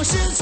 我是。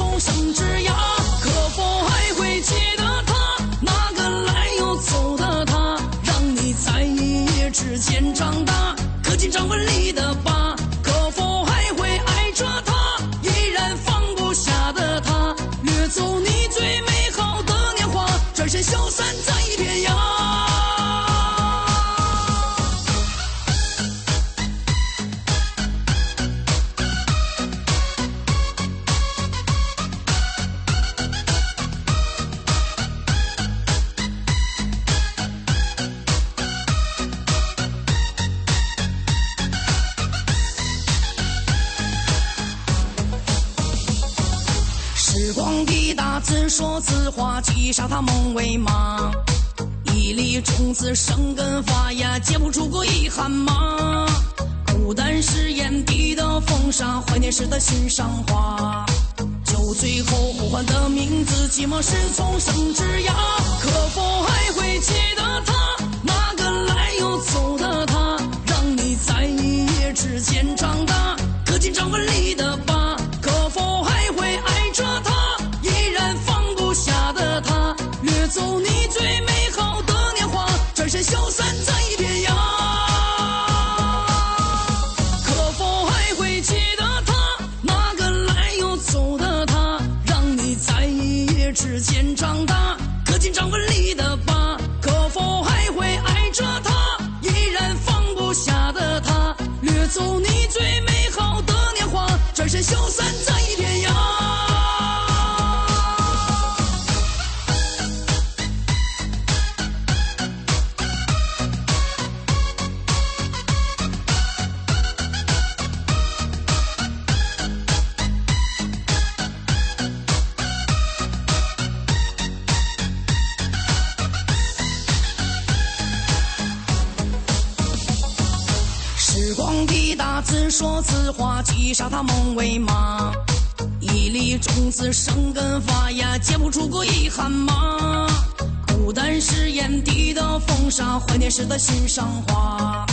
怀念时的心上花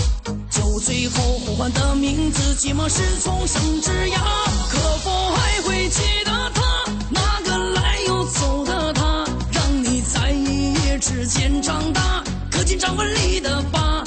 酒醉后呼唤的名字寂寞是丛生枝桠可否还会记得他？那个来又走的他？让你在一夜之间长大刻进掌纹里的疤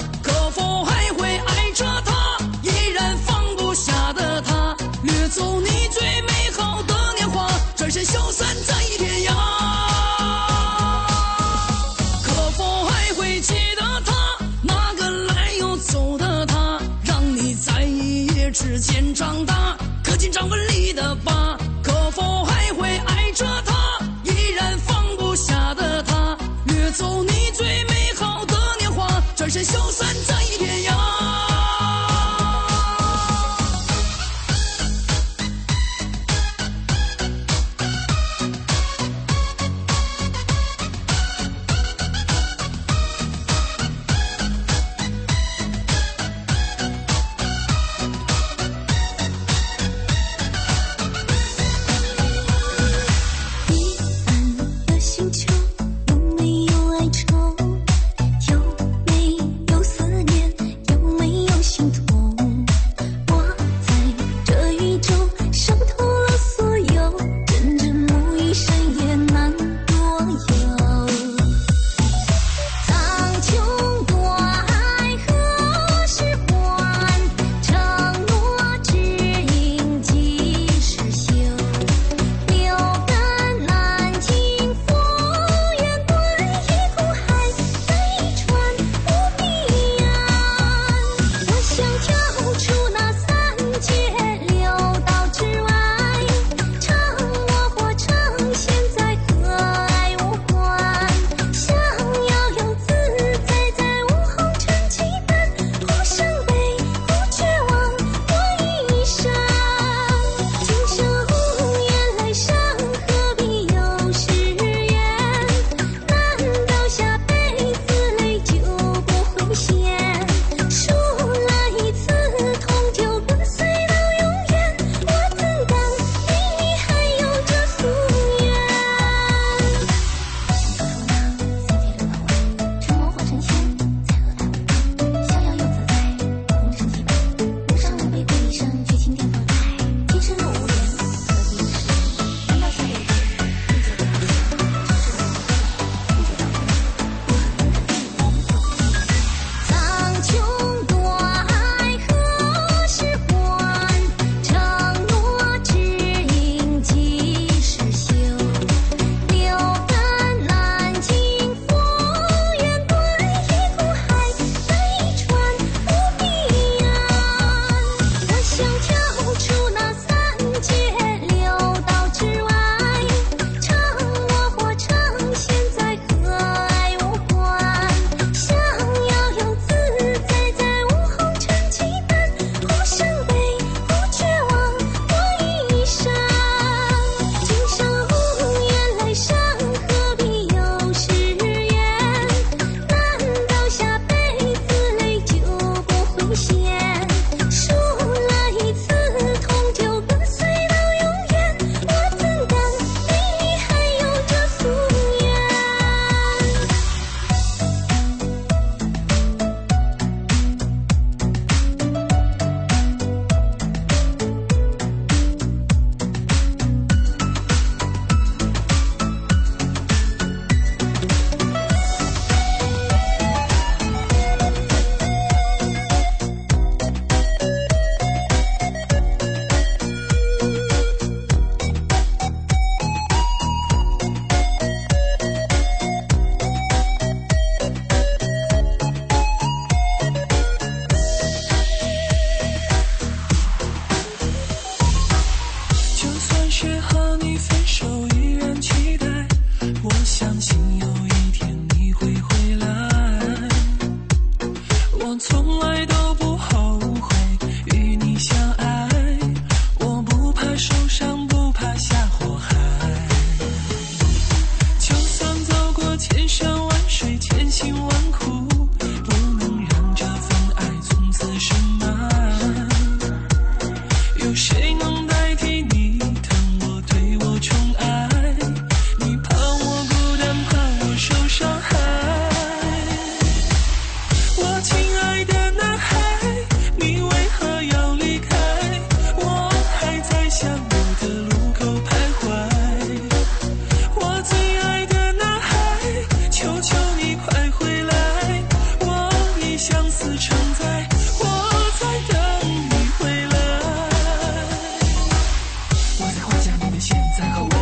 幻想你的现在和未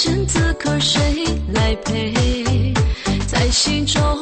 身此刻谁来陪？在心中。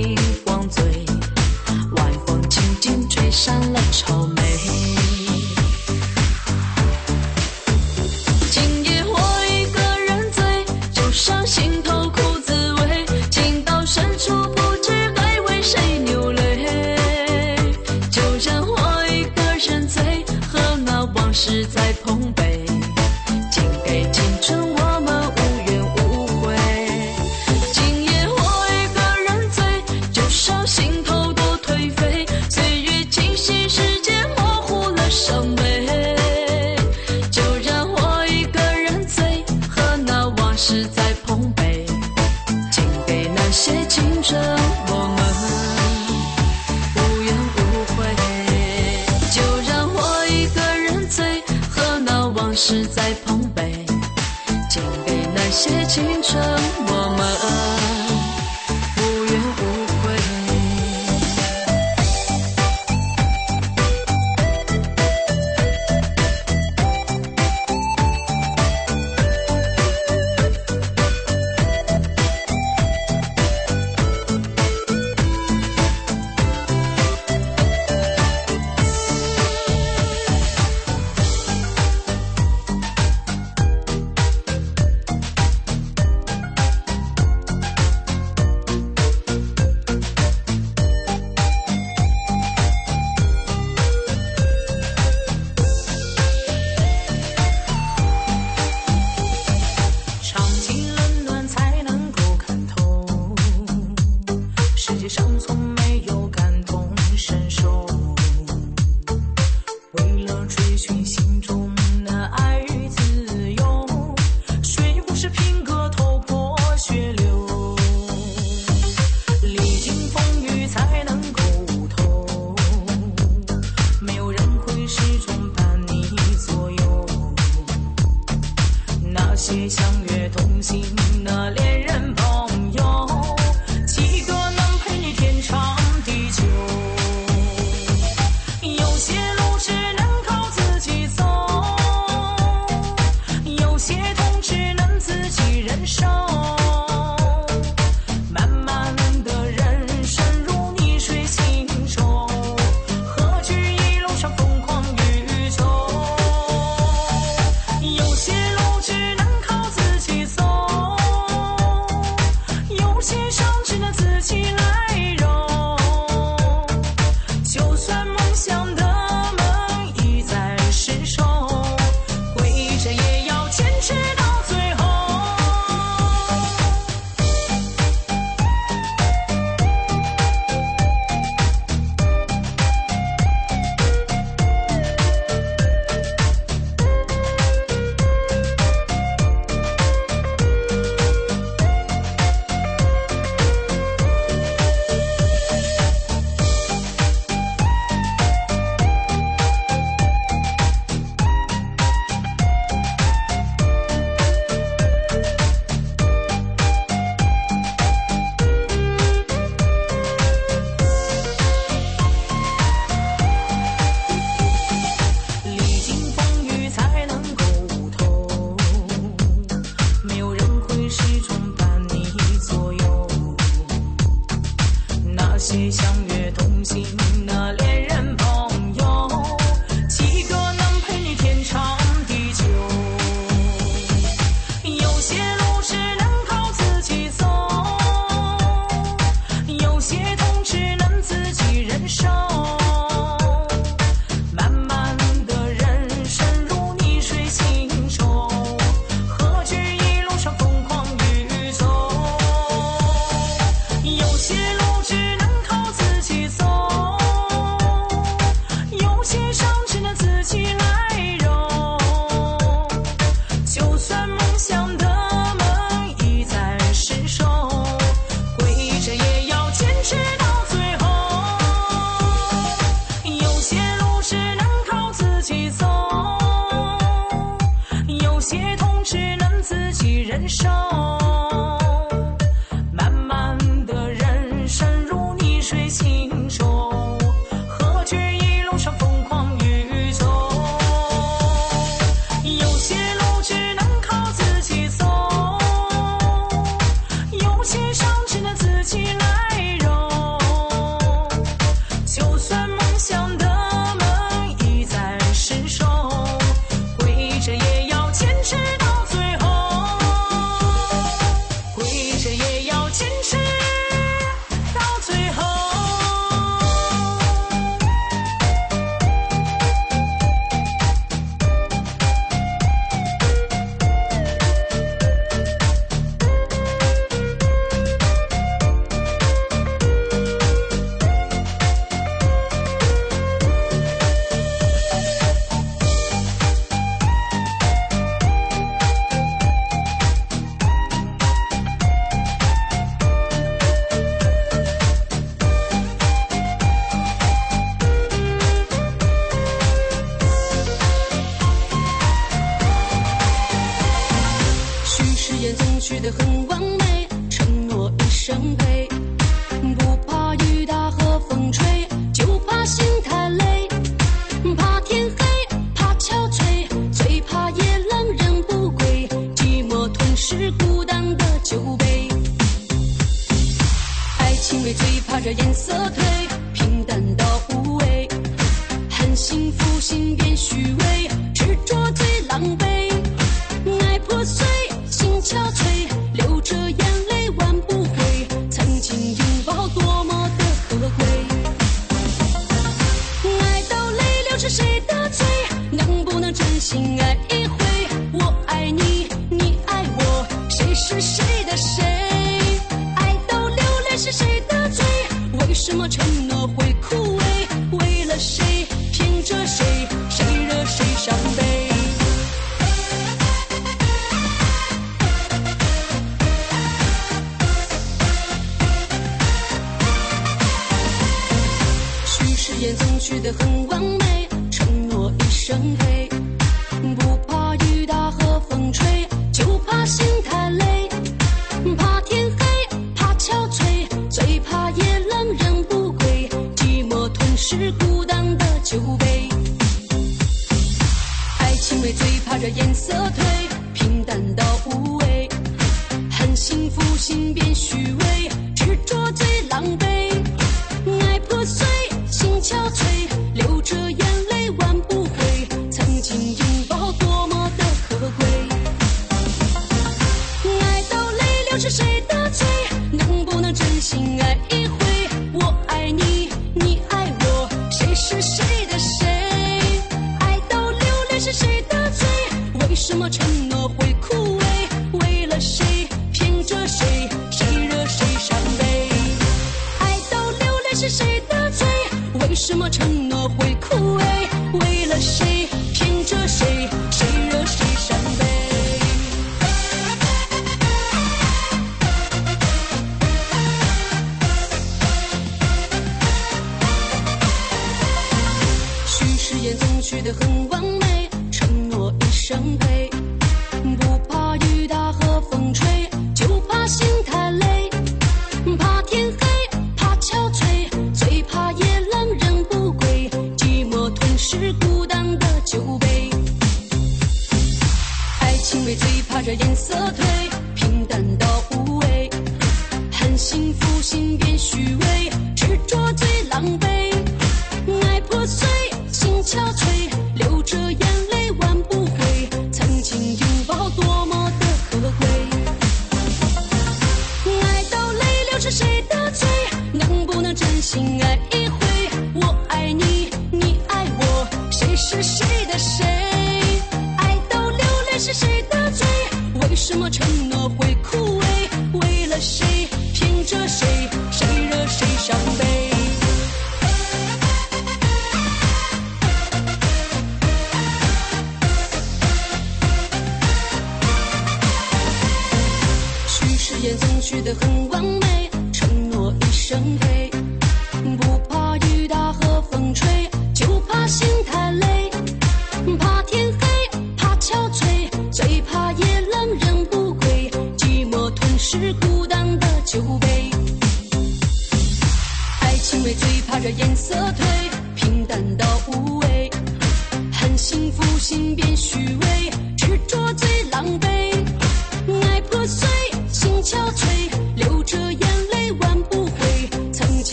星光醉，晚风轻轻吹散了愁眉。同行的恋人。心